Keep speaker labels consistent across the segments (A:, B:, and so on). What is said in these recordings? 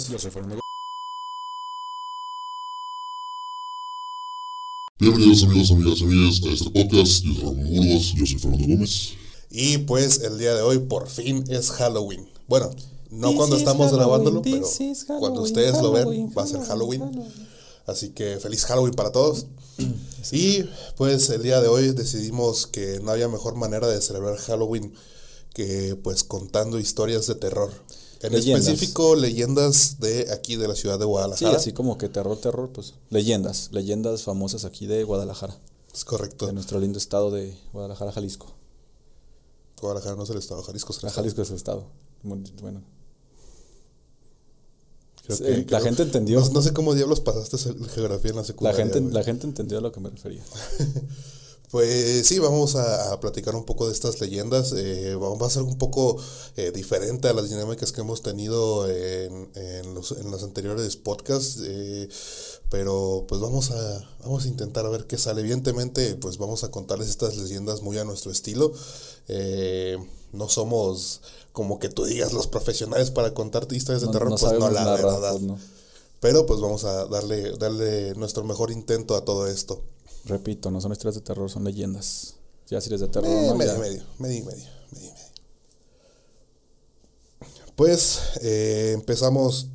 A: Ramón Burgos.
B: Yo soy Fernando.
C: Bienvenidos amigos, amigas, amigas a este podcast. Yo soy Ramón Burgos. Yo soy Fernando Gómez.
A: Y pues el día de hoy por fin es Halloween. Bueno, no
B: This
A: cuando estamos grabándolo, pero cuando
B: Halloween,
A: ustedes lo ven
B: Halloween,
A: va a ser Halloween.
B: Halloween.
A: Así que feliz Halloween para todos. Y pues el día de hoy decidimos que no había mejor manera de celebrar Halloween que pues contando historias de terror. En
B: Leyendas.
A: específico, leyendas de aquí de la ciudad de
B: Sí,
A: Guadalajara.
B: así como que terror, terror, pues leyendas, leyendas famosas aquí de Guadalajara,
A: Es correcto.
B: de nuestro lindo estado de Guadalajara, Jalisco.
A: Guadalajara no es el estado, Jalisco es el
B: La
A: estado.
B: Jalisco es el estado. Bueno,
A: Creo
B: Sí,
A: que-
B: la
A: creo-
B: gente entendió.
A: No, no sé cómo diablos pasaste geografía en la
B: la
A: secundaria.
B: gente,
A: güey.
B: la gente entendió a lo que me refería.
A: Pues sí, vamos a, a platicar un poco de estas leyendas. Eh, vamos a ser un poco eh, diferente a las dinámicas que hemos tenido en, en los, en los anteriores podcasts. eh, pero pues vamos a, vamos a intentar a ver qué sale. Evidentemente, pues vamos a contarles estas leyendas muy a nuestro estilo. Eh, no somos como que tú digas los profesionales para contarte historias de
B: No,
A: terror,
B: no
A: pues no, la
B: narrar,
A: verdad.
B: pues, no.
A: Pero pues vamos a darle, darle nuestro mejor intento a todo esto.
B: Repito, no son historias de terror, son leyendas. Ya si eres de terror,
A: Eh,
B: ¿no?
A: medio,
B: Ya.
A: medio, medio, medio, medio, medio. Pues eh, empezamos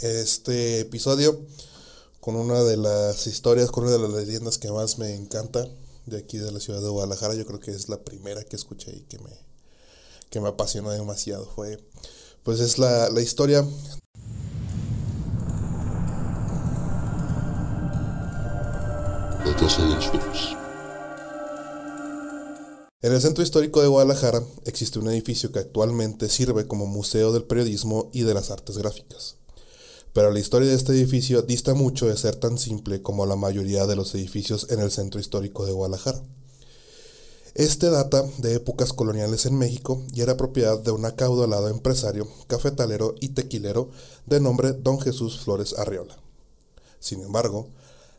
A: este episodio con una de las historias, con una de las leyendas que más me encanta de aquí de la ciudad de Guadalajara. Yo creo que es la primera que escuché y que me, que me apasionó demasiado. Fue, pues es la, la historia
C: De.
A: En el centro histórico de Guadalajara existe un edificio que actualmente sirve como museo del periodismo y de las artes gráficas. Pero la historia de este edificio dista mucho de ser tan simple como la mayoría de los edificios en el centro histórico de Guadalajara. Este data de épocas coloniales en México y era propiedad de un acaudalado empresario, cafetalero y tequilero de nombre Don Jesús Flores Arriola. Sin embargo,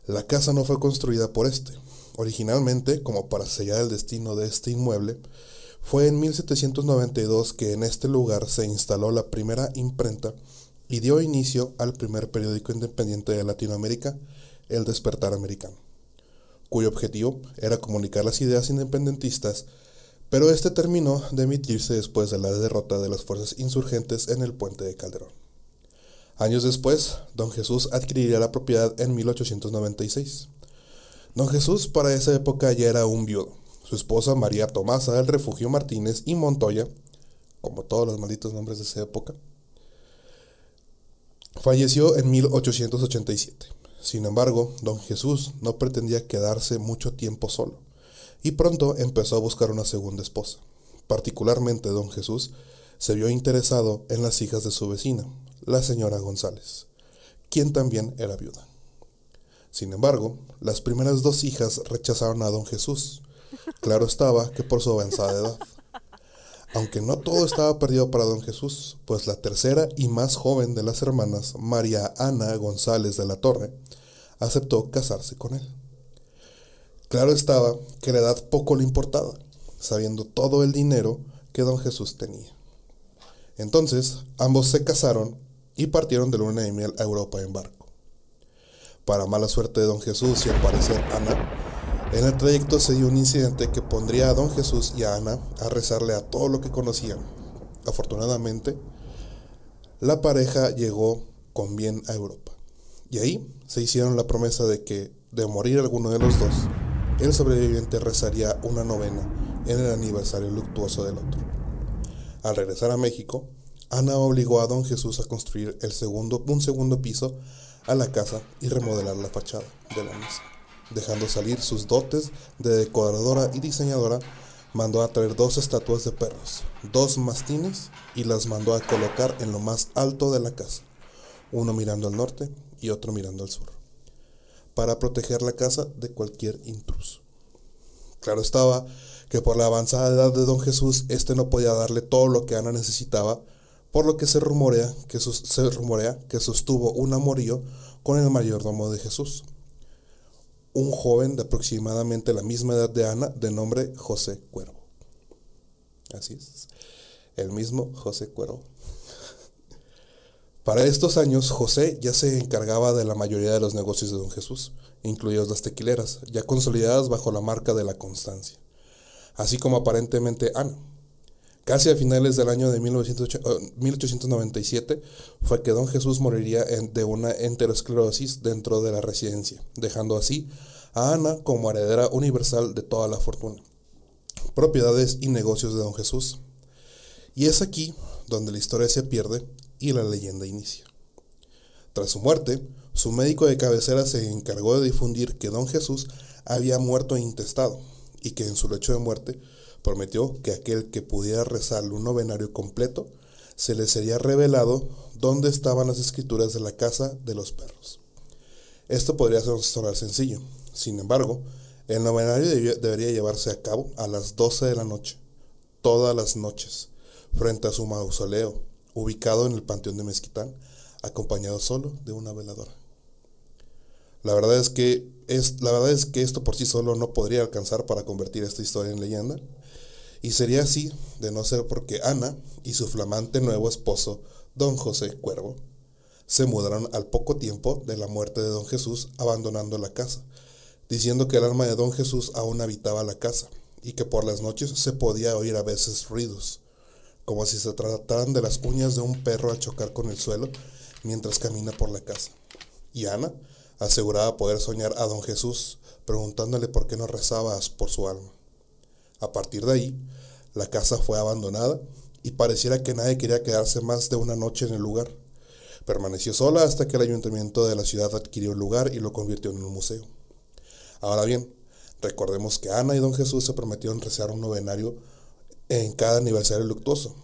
A: la casa no fue construida por este. Originalmente, como para sellar el destino de este inmueble, fue en 1792 que en este lugar se instaló la primera imprenta y dio inicio al primer periódico independiente de Latinoamérica, El Despertar Americano, cuyo objetivo era comunicar las ideas independentistas, pero este terminó de emitirse después de la derrota de las fuerzas insurgentes en el puente de Calderón. Años después, don Jesús adquiriría la propiedad en 1896. Don Jesús para esa época ya era un viudo. Su esposa María Tomasa del Refugio Martínez y Montoya, como todos los malditos nombres de esa época, falleció en 1887. Sin embargo, don Jesús no pretendía quedarse mucho tiempo solo y pronto empezó a buscar una segunda esposa. Particularmente don Jesús se vio interesado en las hijas de su vecina, la señora González, quien también era viuda. Sin embargo, las primeras dos hijas rechazaron a don Jesús. Claro estaba que por su avanzada edad. Aunque no todo estaba perdido para don Jesús, pues la tercera y más joven de las hermanas, María Ana González de la Torre, aceptó casarse con él. Claro estaba que la edad poco le importaba, sabiendo todo el dinero que don Jesús tenía. Entonces, ambos se casaron y partieron de luna de miel a Europa en barco. Para mala suerte de don Jesús y al parecer Ana, en el trayecto se dio un incidente que pondría a don Jesús y a Ana a rezarle a todo lo que conocían. Afortunadamente, la pareja llegó con bien a Europa. Y ahí se hicieron la promesa de que, de morir alguno de los dos, el sobreviviente rezaría una novena en el aniversario luctuoso del otro. Al regresar a México, Ana obligó a don Jesús a construir el segundo, un segundo piso a la casa y remodelar la fachada de la misma. Dejando salir sus dotes de decoradora y diseñadora, mandó a traer dos estatuas de perros, dos mastines, y las mandó a colocar en lo más alto de la casa, uno mirando al norte y otro mirando al sur, para proteger la casa de cualquier intruso. Claro estaba que por la avanzada edad de don Jesús, éste no podía darle todo lo que Ana necesitaba, por lo que se rumorea que, se rumorea que sostuvo un amorío con el mayordomo de Jesús, un joven de aproximadamente la misma edad de Ana, de nombre José Cuervo. Así es, el mismo José Cuervo. Para estos años, José ya se encargaba de la mayoría de los negocios de don Jesús, incluidas las tequileras, ya consolidadas bajo la marca de la constancia, así como aparentemente Ana. Casi a finales del año de 1897 fue que don Jesús moriría de una enterosclerosis dentro de la residencia, dejando así a Ana como heredera universal de toda la fortuna, propiedades y negocios de don Jesús. Y es aquí donde la historia se pierde y la leyenda inicia. Tras su muerte, su médico de cabecera se encargó de difundir que don Jesús había muerto intestado y que en su lecho de muerte prometió que aquel que pudiera rezarle un novenario completo, se le sería revelado dónde estaban las escrituras de la casa de los perros. Esto podría sonar sencillo, sin embargo, el novenario debería llevarse a cabo a las 12 de la noche, todas las noches, frente a su mausoleo, ubicado en el Panteón de Mezquitán, acompañado solo de una veladora. La verdad es que es, la verdad es que esto por sí solo no podría alcanzar para convertir esta historia en leyenda, y sería así de no ser porque Ana y su flamante nuevo esposo, don José Cuervo, se mudaron al poco tiempo de la muerte de don Jesús abandonando la casa, diciendo que el alma de don Jesús aún habitaba la casa y que por las noches se podía oír a veces ruidos, como si se trataran de las uñas de un perro al chocar con el suelo mientras camina por la casa. Y Ana aseguraba poder soñar a don Jesús preguntándole por qué no rezabas por su alma. A partir de ahí, la casa fue abandonada y pareciera que nadie quería quedarse más de una noche en el lugar. Permaneció sola hasta que el ayuntamiento de la ciudad adquirió el lugar y lo convirtió en un museo. Ahora bien, recordemos que Ana y don Jesús se prometieron rezar un novenario en cada aniversario luctuoso.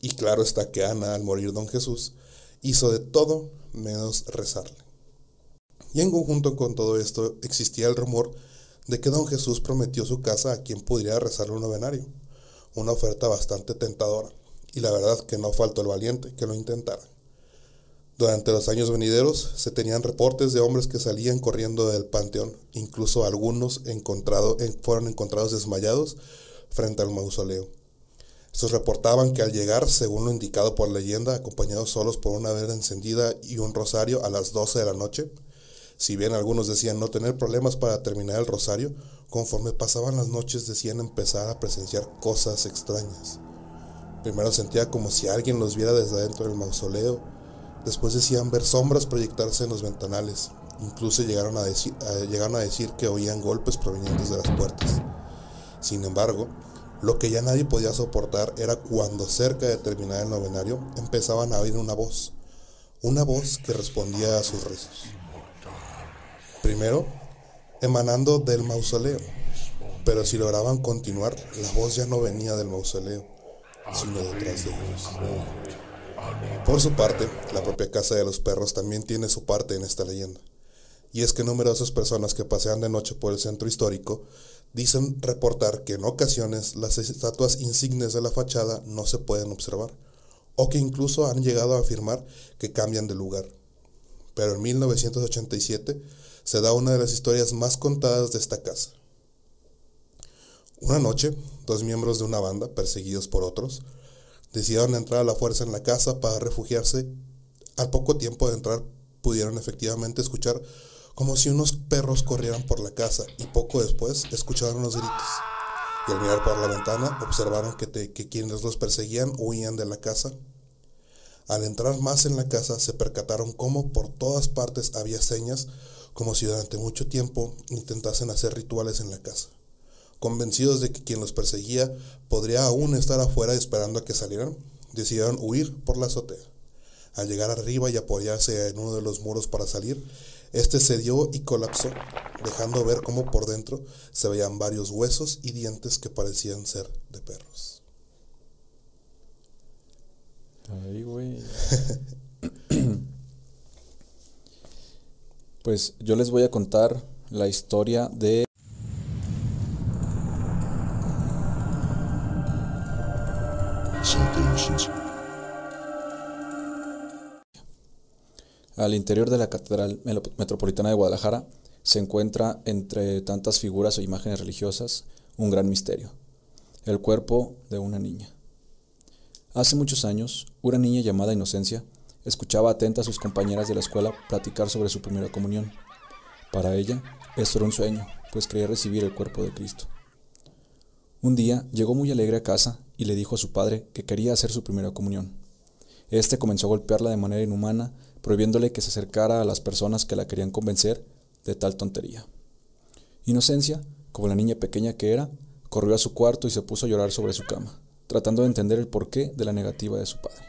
A: Y claro está que Ana, al morir don Jesús, hizo de todo menos rezarle. Y en conjunto con todo esto existía el rumor de que don Jesús prometió su casa a quien pudiera rezarle un novenario, una oferta bastante tentadora, y la verdad que no faltó el valiente que lo intentara. Durante los años venideros se tenían reportes de hombres que salían corriendo del panteón, incluso algunos encontrado, fueron encontrados desmayados frente al mausoleo. Estos reportaban que al llegar, según lo indicado por leyenda, acompañados solos por una vela encendida y un rosario a las 12 de la noche, si bien algunos decían no tener problemas para terminar el rosario, conforme pasaban las noches decían empezar a presenciar cosas extrañas. Primero sentía como si alguien los viera desde adentro del mausoleo, después decían ver sombras proyectarse en los ventanales, incluso llegaron a, decir, llegaron a decir que oían golpes provenientes de las puertas. Sin embargo, lo que ya nadie podía soportar era cuando cerca de terminar el novenario empezaban a oír una voz, una voz que respondía a sus rezos. Primero, emanando del mausoleo. Pero si lograban continuar, la voz ya no venía del mausoleo, sino detrás de ellos. Por su parte, la propia Casa de los Perros también tiene su parte en esta leyenda. Y es que numerosas personas que pasean de noche por el centro histórico dicen reportar que en ocasiones las estatuas insignes de la fachada no se pueden observar, o que incluso han llegado a afirmar que cambian de lugar. Pero en 1987 se da una de las historias más contadas de esta casa. Una noche, dos miembros de una banda, perseguidos por otros, decidieron entrar a la fuerza en la casa para refugiarse. Al poco tiempo de entrar, pudieron efectivamente escuchar como si unos perros corrieran por la casa y poco después escucharon los gritos. Y al mirar por la ventana observaron que, que quienes los perseguían huían de la casa. Al entrar más en la casa se percataron cómo por todas partes había señas como si durante mucho tiempo intentasen hacer rituales en la casa, convencidos de que quien los perseguía podría aún estar afuera esperando a que salieran, decidieron huir por la azotea. Al llegar arriba y apoyarse en uno de los muros para salir, este cedió y colapsó, dejando ver cómo por dentro se veían varios huesos y dientes que parecían ser de perros.
B: Ay, güey. pues yo les voy a contar la historia de. Al interior de la Catedral Metropolitana de Guadalajara se encuentra, entre tantas figuras o imágenes religiosas, un gran misterio, el cuerpo de una niña. Hace muchos años, una niña llamada Inocencia escuchaba atenta a sus compañeras de la escuela platicar sobre su primera comunión. Para ella, esto era un sueño, pues creía recibir el cuerpo de Cristo. Un día llegó muy alegre a casa y le dijo a su padre que quería hacer su primera comunión. Este comenzó a golpearla de manera inhumana, prohibiéndole que se acercara a las personas que la querían convencer de tal tontería. Inocencia, como la niña pequeña que era, corrió a su cuarto y se puso a llorar sobre su cama, tratando de entender el porqué de la negativa de su padre.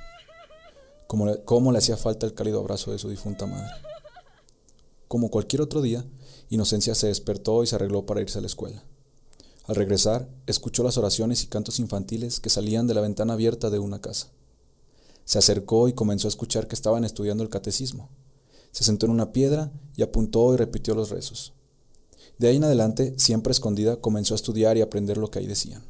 B: Cómo le, cómo le hacía falta el cálido abrazo de su difunta madre. Como cualquier otro día, Inocencia se despertó y se arregló para irse a la escuela. Al regresar, escuchó las oraciones y cantos infantiles que salían de la ventana abierta de una casa. Se acercó y comenzó a escuchar que estaban estudiando el catecismo. Se sentó en una piedra y apuntó y repitió los rezos. De ahí en adelante, siempre escondida, comenzó a estudiar y aprender lo que ahí decían.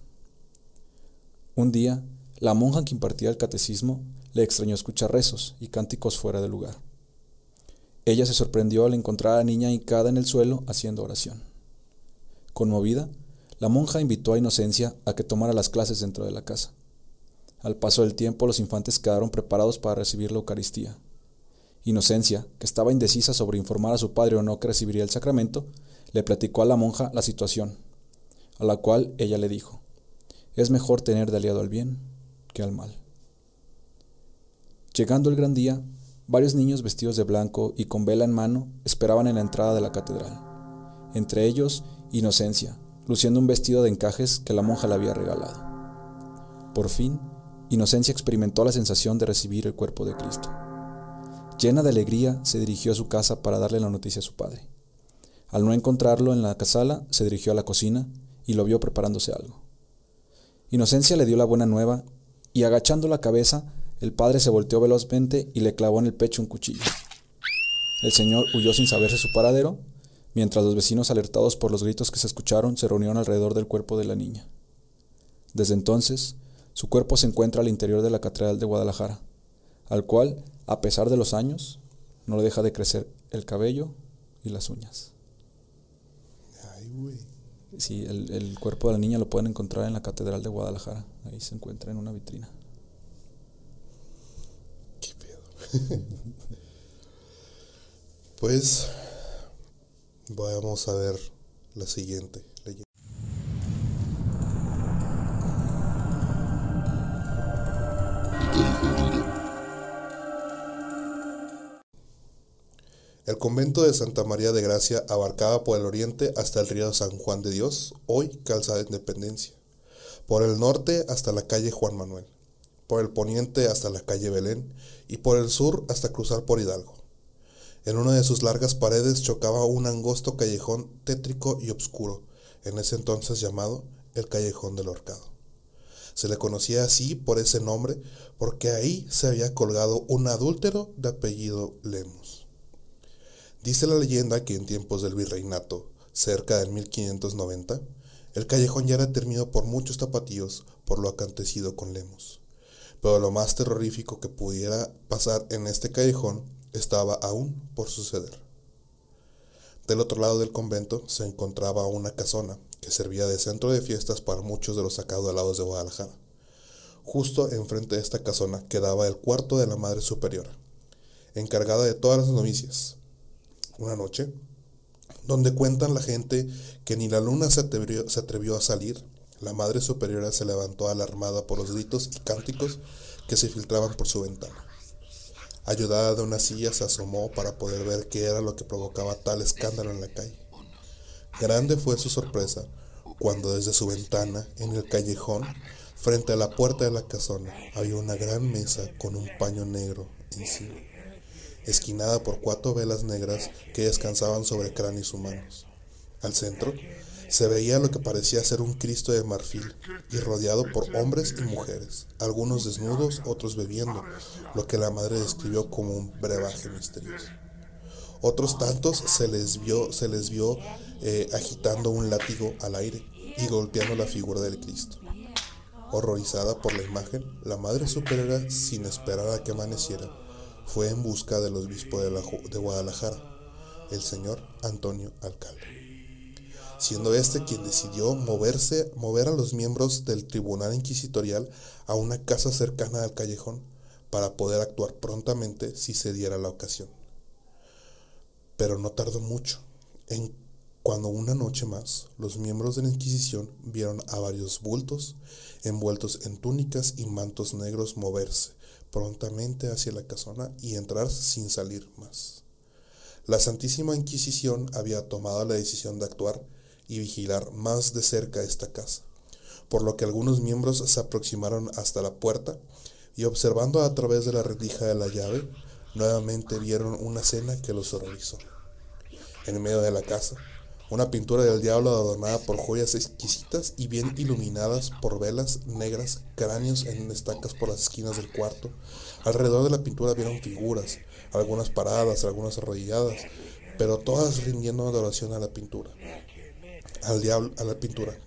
B: Un día, la monja que impartía el catecismo le extrañó escuchar rezos y cánticos fuera de lugar. Ella se sorprendió al encontrar a la niña hincada en el suelo haciendo oración. Conmovida, la monja invitó a Inocencia a que tomara las clases dentro de la casa. Al paso del tiempo, los infantes quedaron preparados para recibir la Eucaristía. Inocencia, que estaba indecisa sobre informar a su padre o no que recibiría el sacramento, le platicó a la monja la situación, a la cual ella le dijo, es mejor tener de aliado al bien que al mal. Llegando el gran día, varios niños vestidos de blanco y con vela en mano esperaban en la entrada de la catedral. Entre ellos, Inocencia, luciendo un vestido de encajes que la monja le había regalado. Por fin, Inocencia experimentó la sensación de recibir el cuerpo de Cristo. Llena de alegría, se dirigió a su casa para darle la noticia a su padre. Al no encontrarlo en la sala, se dirigió a la cocina y lo vio preparándose algo. Inocencia le dio la buena nueva y agachando la cabeza, el padre se volteó velozmente y le clavó en el pecho un cuchillo. El señor huyó sin saberse su paradero, mientras los vecinos alertados por los gritos que se escucharon se reunieron alrededor del cuerpo de la niña. Desde entonces, su cuerpo se encuentra al interior de la Catedral de Guadalajara, al cual, a pesar de los años, no le deja de crecer el cabello y las uñas.
A: Ay, güey.
B: Sí, el, el cuerpo de la niña lo pueden encontrar en la Catedral de Guadalajara. Ahí se encuentra en una vitrina.
A: ¿Qué pedo? pues vamos a ver la siguiente leyenda.
C: El
A: convento de Santa María de Gracia abarcaba por el oriente hasta el río San Juan de Dios, hoy Calzada de Independencia, por el norte hasta la calle Juan Manuel, por el poniente hasta la calle Belén y por el sur hasta cruzar por Hidalgo. En una de sus largas paredes chocaba un angosto callejón tétrico y oscuro, en ese entonces llamado el Callejón del Horcado. Se le conocía así por ese nombre porque ahí se había colgado un adúltero de apellido Lemus. Dice la leyenda que en tiempos del virreinato, cerca del 1590, el callejón ya era temido por muchos tapatíos por lo acontecido con Lemus. Pero lo más terrorífico que pudiera pasar en este callejón estaba aún por suceder. Del otro lado del convento se encontraba una casona que servía de centro de fiestas para muchos de los acaudalados de Guadalajara. Justo enfrente de esta casona quedaba el cuarto de la Madre Superiora, encargada de todas las novicias. Una noche, donde cuentan la gente que ni la luna se atrevió, se atrevió a salir, la Madre Superiora se levantó alarmada por los gritos y cánticos que se filtraban por su ventana. Ayudada de una silla se asomó para poder ver qué era lo que provocaba tal escándalo en la calle. Grande fue su sorpresa cuando desde su ventana, en el callejón, Frente a la puerta de la casona había una gran mesa con un paño negro encima, esquinada por cuatro velas negras que descansaban sobre cráneos humanos. Al centro se veía lo que parecía ser un Cristo de marfil y rodeado por hombres y mujeres, algunos desnudos, otros bebiendo, lo que la madre describió como un brebaje misterioso. Otros tantos se les vio, se les vio eh, agitando un látigo al aire y golpeando la figura del Cristo. Horrorizada por la imagen, la madre superiora, sin esperar a que amaneciera, fue en busca del obispo de, la, de Guadalajara, el señor Antonio Alcalde, siendo este quien decidió moverse, mover a los miembros del tribunal inquisitorial a una casa cercana al callejón para poder actuar prontamente si se diera la ocasión. Pero no tardó mucho en cuando una noche más los miembros de la Inquisición vieron a varios bultos envueltos en túnicas y mantos negros moverse prontamente hacia la casona y entrar sin salir más. La Santísima Inquisición había tomado la decisión de actuar y vigilar más de cerca esta casa, por lo que algunos miembros se aproximaron hasta la puerta y observando a través de la rendija de la llave, nuevamente vieron una escena que los horrorizó. En medio de la casa, una pintura del diablo adornada por joyas exquisitas y bien iluminadas por velas negras, cráneos en estacas por las esquinas del cuarto. Alrededor de la pintura vieron figuras, algunas paradas, algunas arrodilladas, pero todas rindiendo adoración a la pintura, al diablo, a la pintura.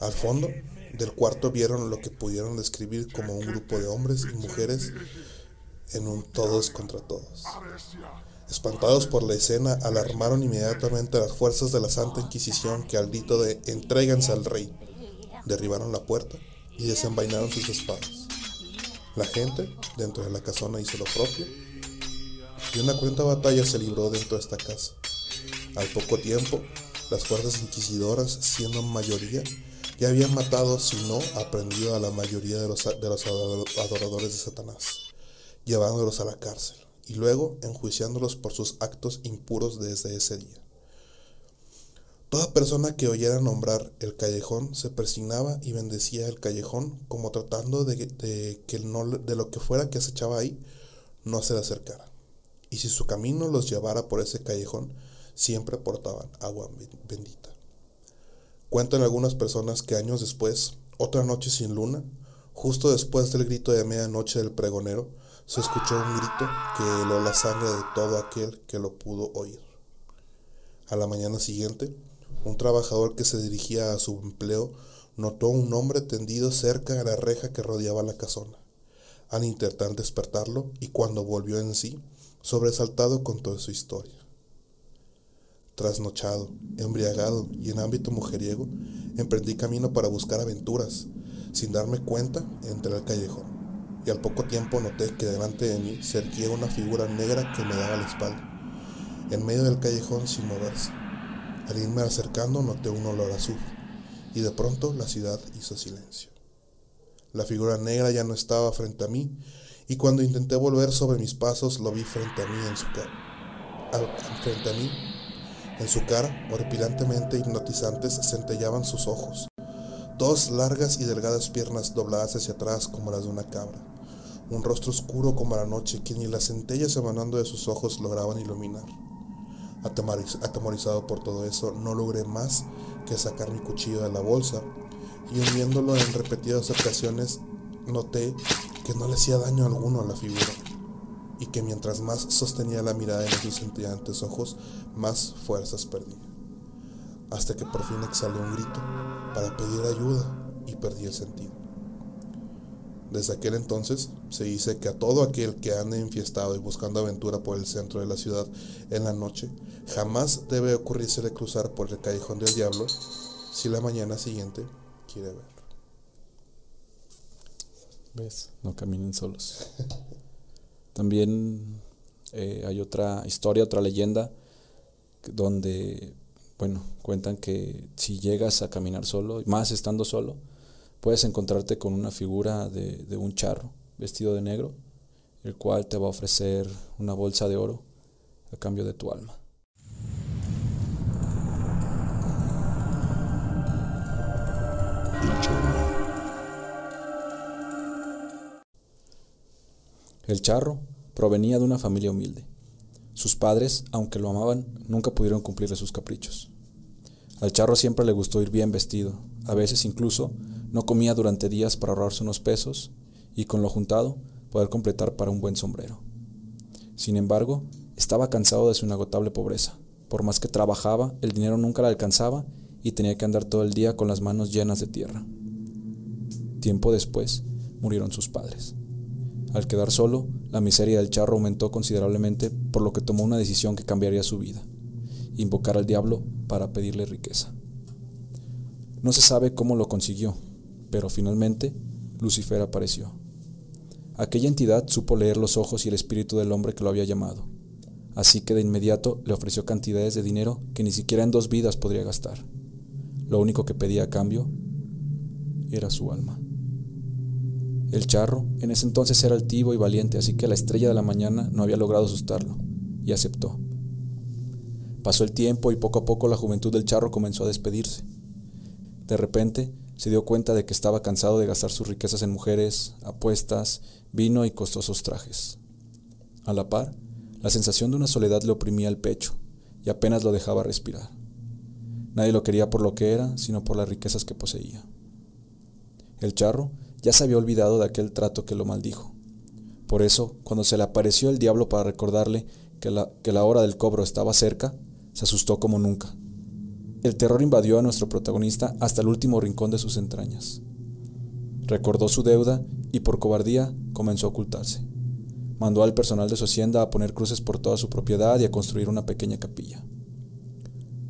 A: Al fondo del cuarto vieron lo que pudieron describir como un grupo de hombres y mujeres en un todos contra todos. Espantados por la escena, alarmaron inmediatamente a las fuerzas de la Santa Inquisición que al grito de entréganse al rey, derribaron la puerta y desenvainaron sus espadas. La gente dentro de la casona hizo lo propio y una cuenta batalla se libró dentro de esta casa. Al poco tiempo, las fuerzas inquisidoras, siendo mayoría, ya habían matado, si no aprendido a la mayoría de los, de los adoradores de Satanás, llevándolos a la cárcel y luego enjuiciándolos por sus actos impuros desde ese día. Toda persona que oyera nombrar el callejón se persignaba y bendecía el callejón como tratando de, que no, de lo que fuera que acechaba ahí no se le acercara. Y si su camino los llevara por ese callejón, siempre portaban agua bendita. Cuentan algunas personas que años después, otra noche sin luna, justo después del grito de medianoche del pregonero, se escuchó un grito que heló la sangre de todo aquel que lo pudo oír. A la mañana siguiente, un trabajador que se dirigía a su empleo notó un hombre tendido cerca de la reja que rodeaba la casona. Al intentar despertarlo y cuando volvió en sí, sobresaltado contó su historia. Trasnochado, embriagado y en ámbito mujeriego, emprendí camino para buscar aventuras. Sin darme cuenta, entré al callejón y al poco tiempo noté que delante de mí se erguía una figura negra que me daba la espalda, en medio del callejón sin moverse. Al irme acercando noté un olor azul, y de pronto la ciudad hizo silencio. La figura negra ya no estaba frente a mí, y cuando intenté volver sobre mis pasos lo vi frente a mí en su cara. Frente a mí, en su cara, horripilantemente hipnotizantes, centellaban sus ojos, dos largas y delgadas piernas dobladas hacia atrás como las de una cabra un rostro oscuro como la noche que ni las centellas emanando de sus ojos lograban iluminar. Atemorizado por todo eso, no logré más que sacar mi cuchillo de la bolsa y hundiéndolo en repetidas ocasiones noté que no le hacía daño alguno a la figura y que mientras más sostenía la mirada en sus centellantes ojos, más fuerzas perdía. Hasta que por fin exhalé un grito para pedir ayuda y perdí el sentido. Desde aquel entonces se dice que a todo aquel que ande enfiestado y buscando aventura por el centro de la ciudad en la noche, jamás debe ocurrírsele cruzar por el callejón del diablo si la mañana siguiente quiere ver.
B: ¿Ves? No caminen solos. También eh, hay otra historia, otra leyenda, donde, bueno, cuentan que si llegas a caminar solo, más estando solo, puedes encontrarte con una figura de, de un charro vestido de negro, el cual te va a ofrecer una bolsa de oro a cambio de tu alma. El charro provenía de una familia humilde, sus padres, aunque lo amaban, nunca pudieron cumplirle sus caprichos. Al charro siempre le gustó ir bien vestido, a veces incluso no comía durante días para ahorrarse unos pesos y con lo juntado poder completar para un buen sombrero. Sin embargo, estaba cansado de su inagotable pobreza. Por más que trabajaba, el dinero nunca le alcanzaba y tenía que andar todo el día con las manos llenas de tierra. Tiempo después, murieron sus padres. Al quedar solo, la miseria del charro aumentó considerablemente, por lo que tomó una decisión que cambiaría su vida, invocar al diablo para pedirle riqueza. No se sabe cómo lo consiguió, pero finalmente Lucifer apareció. Aquella entidad supo leer los ojos y el espíritu del hombre que lo había llamado, así que de inmediato le ofreció cantidades de dinero que ni siquiera en dos vidas podría gastar. Lo único que pedía a cambio era su alma. El charro en ese entonces era altivo y valiente, así que la estrella de la mañana no había logrado asustarlo, y aceptó. Pasó el tiempo y poco a poco la juventud del charro comenzó a despedirse. De repente se dio cuenta de que estaba cansado de gastar sus riquezas en mujeres, apuestas, vino y costosos trajes. A la par, la sensación de una soledad le oprimía el pecho y apenas lo dejaba respirar. Nadie lo quería por lo que era, sino por las riquezas que poseía. El charro ya se había olvidado de aquel trato que lo maldijo. Por eso, cuando se le apareció el diablo para recordarle que la, que la hora del cobro estaba cerca, se asustó como nunca. El terror invadió a nuestro protagonista hasta el último rincón de sus entrañas. Recordó su deuda y por cobardía comenzó a ocultarse. Mandó al personal de su hacienda a poner cruces por toda su propiedad y a construir una pequeña capilla.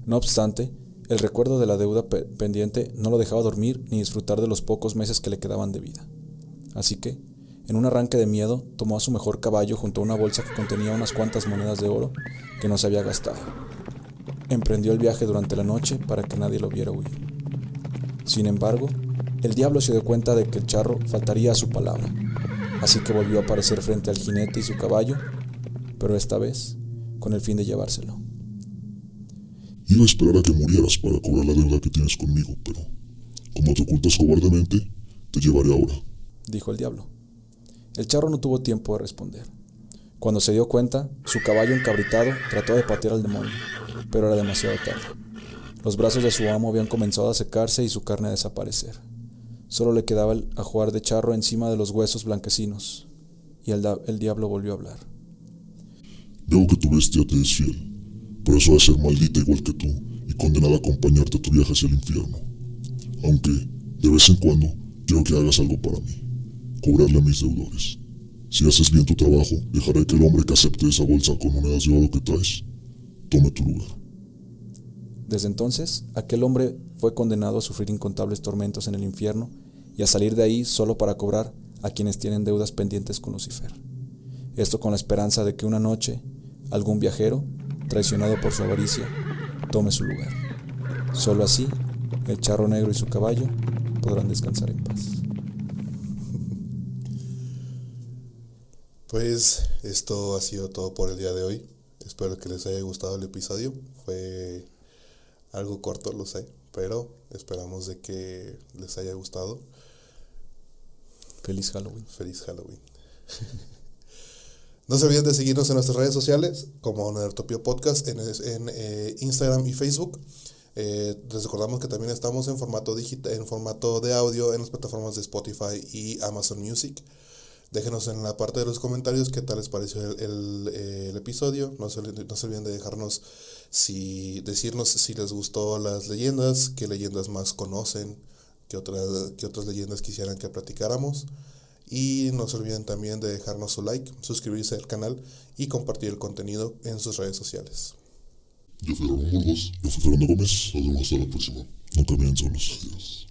B: No obstante, el recuerdo de la deuda pendiente no lo dejaba dormir ni disfrutar de los pocos meses que le quedaban de vida. Así que, en un arranque de miedo, tomó a su mejor caballo junto a una bolsa que contenía unas cuantas monedas de oro que no se había gastado. Emprendió el viaje durante la noche para que nadie lo viera huir. Sin embargo, el diablo se dio cuenta de que el charro faltaría a su palabra, así que volvió a aparecer frente al jinete y su caballo, pero esta vez con el fin de llevárselo.
C: Iba a esperar a que murieras para cobrar la deuda que tienes conmigo, pero como te ocultas cobardemente, te llevaré ahora,
B: dijo el diablo. El charro no tuvo tiempo de responder. Cuando se dio cuenta, su caballo encabritado trató de patear al demonio, pero era demasiado tarde. Los brazos de su amo habían comenzado a secarse y su carne a desaparecer. Solo le quedaba el ajuar de charro encima de los huesos blanquecinos, y el, el diablo volvió a hablar.
C: Veo que tu bestia te es fiel. Por eso va a ser maldita igual que tú y condenada a acompañarte a tu viaje hacia el infierno. Aunque, de vez en cuando, quiero que hagas algo para mí. Cobrarle a mis deudores. Si haces bien tu trabajo, dejaré que el hombre que acepte esa bolsa con monedas de oro que traes, tome tu lugar.
B: Desde entonces, aquel hombre fue condenado a sufrir incontables tormentos en el infierno y a salir de ahí solo para cobrar a quienes tienen deudas pendientes con Lucifer. Esto con la esperanza de que una noche algún viajero traicionado por su avaricia, tome su lugar. Solo así, el charro negro y su caballo podrán descansar en paz.
A: Pues esto ha sido todo por el día de hoy. Espero que les haya gustado el episodio. Fue algo corto, lo sé, pero esperamos de que les haya gustado.
B: Feliz Halloween.
A: Feliz Halloween. No se olviden de seguirnos en nuestras redes sociales como Nerdtopia Podcast en, eh, Instagram y Facebook. Eh, les recordamos que también estamos en formato en formato de audio en las plataformas de Spotify y Amazon Music. Déjenos en la parte de los comentarios qué tal les pareció el, episodio. No se, olviden de dejarnos si decirnos si les gustó las leyendas, qué leyendas más conocen, qué otras leyendas quisieran que platicáramos. Y no se olviden también de dejarnos su like, suscribirse al canal y compartir el contenido en sus redes sociales.
C: Yo fui Ramón Burgos, yo fui Fernando Gómez, nos vemos hasta la próxima. No caminen solos. Adiós.